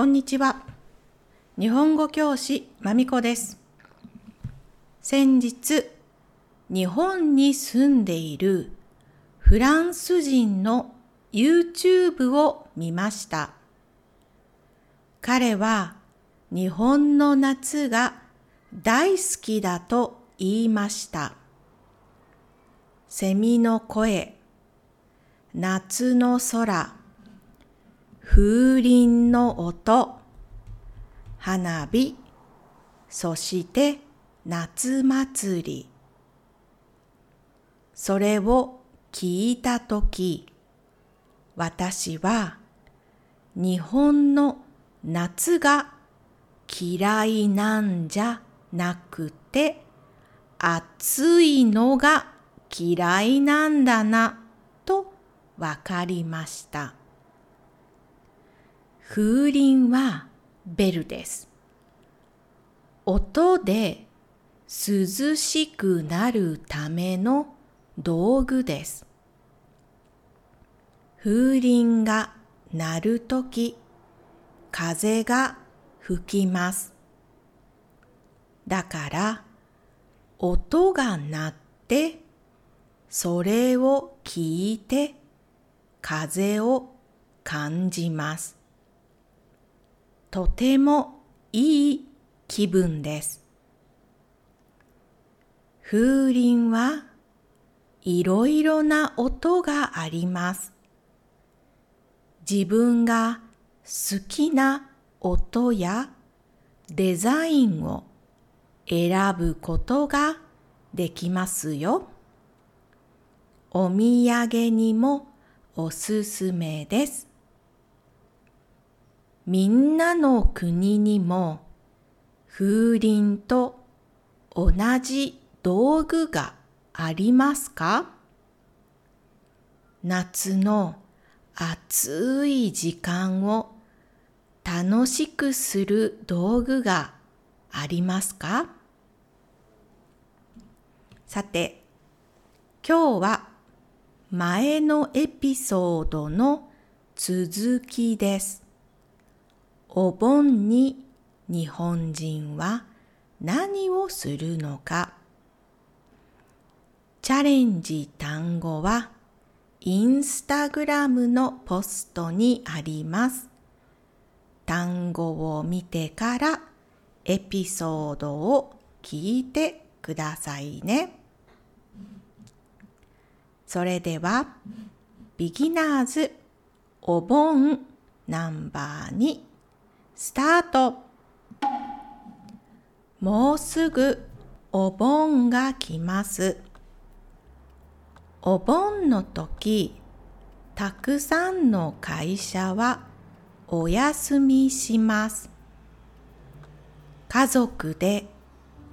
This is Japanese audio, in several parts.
こんにちは。日本語教師まみこです。先日、日本に住んでいるフランス人の YouTube を見ました。彼は日本の夏が大好きだと言いました。セミの声、夏の空、風鈴の音、花火、そして夏祭り。それを聞いたとき、私は日本の夏が嫌いなんじゃなくて暑いのが嫌いなんだなとわかりました。風鈴はベルです。音で涼しくなるための道具です。風鈴が鳴るとき、風が吹きます。だから、音が鳴って、それを聞いて、風を感じます。とてもいい気分です。風鈴はいろいろな音があります。自分が好きな音やデザインを選ぶことができますよ。お土産にもおすすめです。みんなの国にも風鈴と同じ道具がありますか？夏の暑い時間を楽しくする道具がありますか？さて、今日は前のエピソードの続きです。お盆に日本人は何をするのか？チャレンジ単語はインスタグラムのポストにあります。単語を見てからエピソードを聞いてくださいね。それでは、ビギナーズお盆ナンバー2スタートもうすぐお盆が来ます。お盆の時、たくさんの会社はお休みします。家族で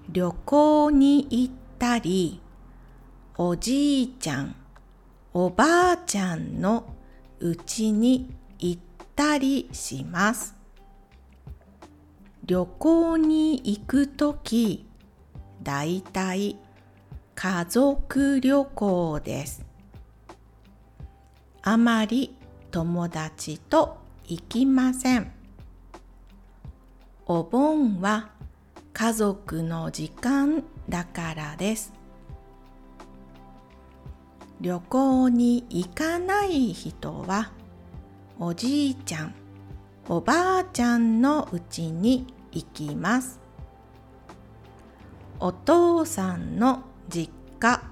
旅行に行ったり、おじいちゃん、おばあちゃんのうちに行ったりします。旅行に行くとき、だいたい家族旅行です。あまり友達と行きません。お盆は家族の時間だからです。旅行に行かない人はおじいちゃん、おばあちゃんのうちに行きます。お父さんの実家、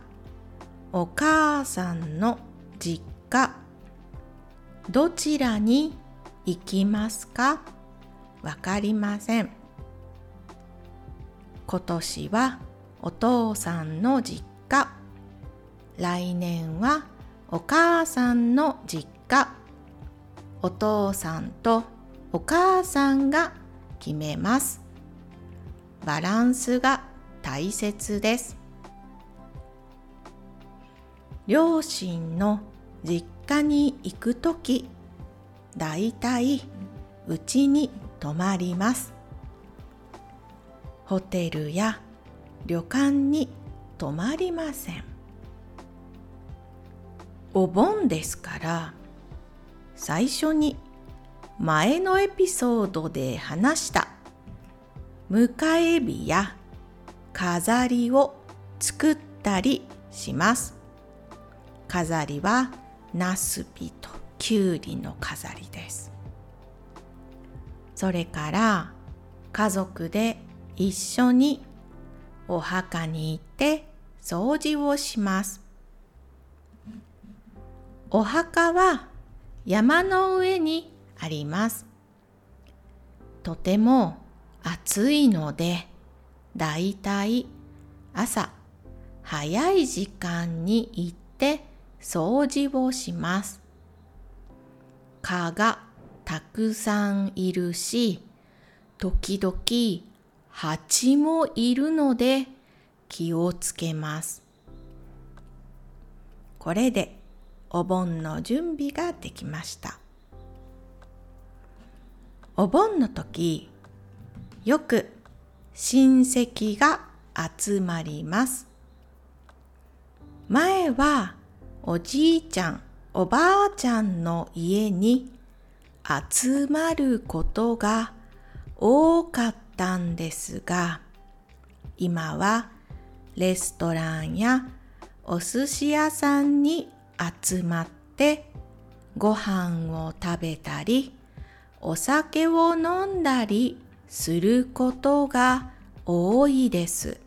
お母さんの実家、どちらに行きますか？わかりません。今年はお父さんの実家、来年はお母さんの実家、お父さんとお母さんが決めます。バランスが大切です。両親の実家に行くとき、だいたいうちに泊まります。ホテルや旅館に泊まりません。お盆ですから、最初に前のエピソードで話した迎え火や飾りを作ったりします。飾りはナスビとキュウリの飾りです。それから家族で一緒にお墓に行って掃除をします。お墓は山の上にあります。とても暑いので、だいたい朝早い時間に行って掃除をします。蚊がたくさんいるし、時々蜂もいるので気をつけます。これでお盆の準備ができました。お盆の時、よく親戚が集まります。前はおじいちゃん、おばあちゃんの家に集まることが多かったんですが、今はレストランやお寿司屋さんに集まってご飯を食べたりお酒を飲んだりすることが多いです。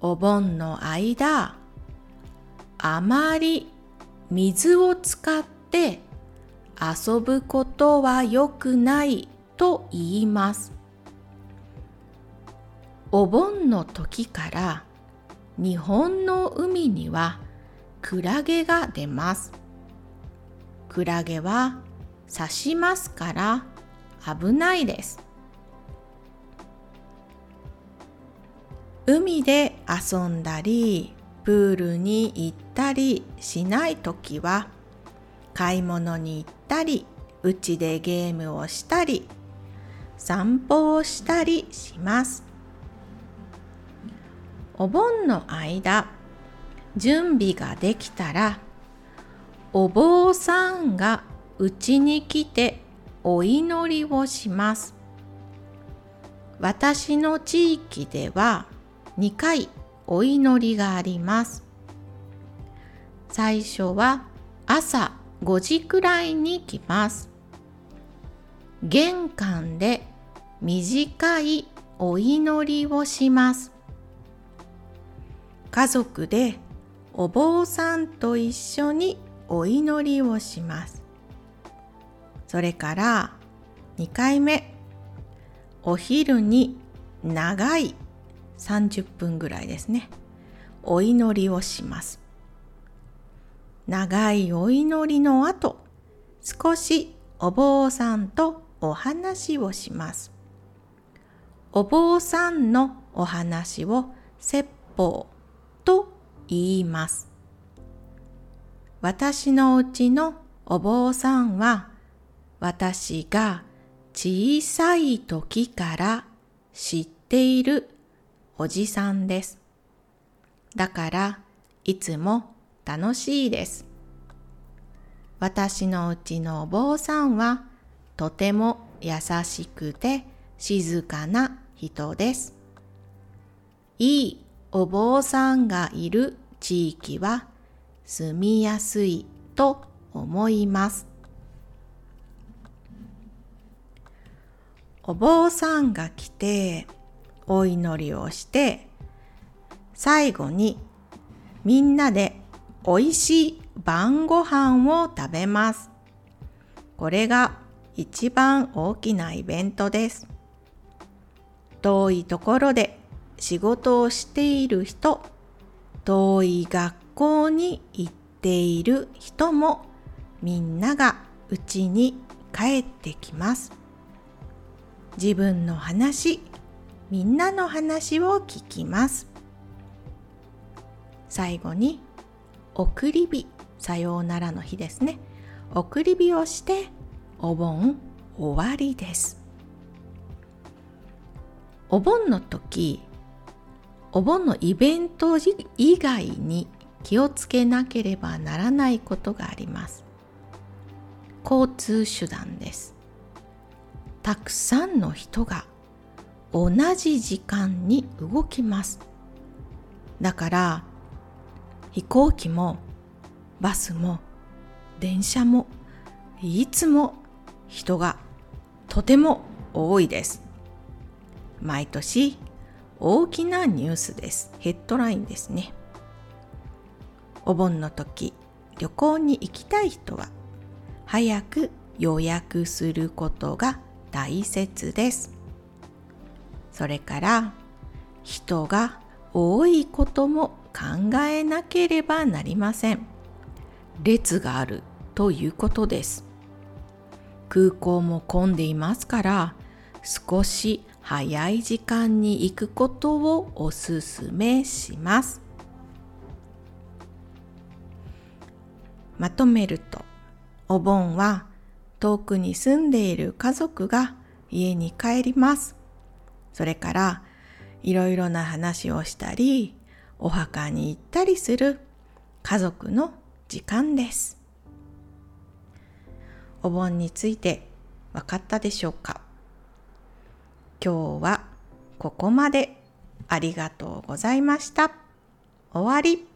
お盆の間、あまり水を使って遊ぶことは良くないと言います。お盆の時から日本の海にはクラゲが出ます。クラゲは刺しますから危ないです。海で遊んだりプールに行ったりしない時は買い物に行ったりうちでゲームをしたり散歩をしたりしますお盆の間準備ができたらお坊さんがうちに来てお祈りをします私の地域では2回お祈りがあります最初は朝5時くらいに来ます。玄関で短いお祈りをします。家族でお坊さんと一緒にお祈りをします。それから2回目、お昼に長い30分ぐらいですね、お祈りをします。長いお祈りの後、少しお坊さんとお話をします。お坊さんのお話を説法と言います。私のうちのお坊さんは私が小さい時から知っているおじさんです。だからいつも楽しいです。私のうちのお坊さんはとても優しくて静かな人です。いいお坊さんがいる地域は住みやすいと思います。お坊さんが来てお祈りをして最後にみんなで美味しい晩ご飯を食べます。これが一番大きなイベントです。遠いところで仕事をしている人、遠い学校に行っている人もみんながうちに帰ってきます。自分の話、みんなの話を聞きます。最後に送り火さようならの日ですね送り火をしてお盆終わりですお盆の時お盆のイベント以外に気をつけなければならないことがあります交通手段です。たくさんの人が同じ時間に動きます。だから飛行機もバスも電車もいつも人がとても多いです。毎年大きなニュースです。ヘッドラインですね。お盆の時旅行に行きたい人は早く予約することが大切です。それから人が多いことも考えなければなりません。列があるということです。空港も混んでいますから少し早い時間に行くことをおすすめします。まとめると、お盆は遠くに住んでいる家族が家に帰ります。それからいろいろな話をしたり、お墓に行ったりする家族の時間です。お盆について分かったでしょうか？今日はここまでありがとうございました。終わり。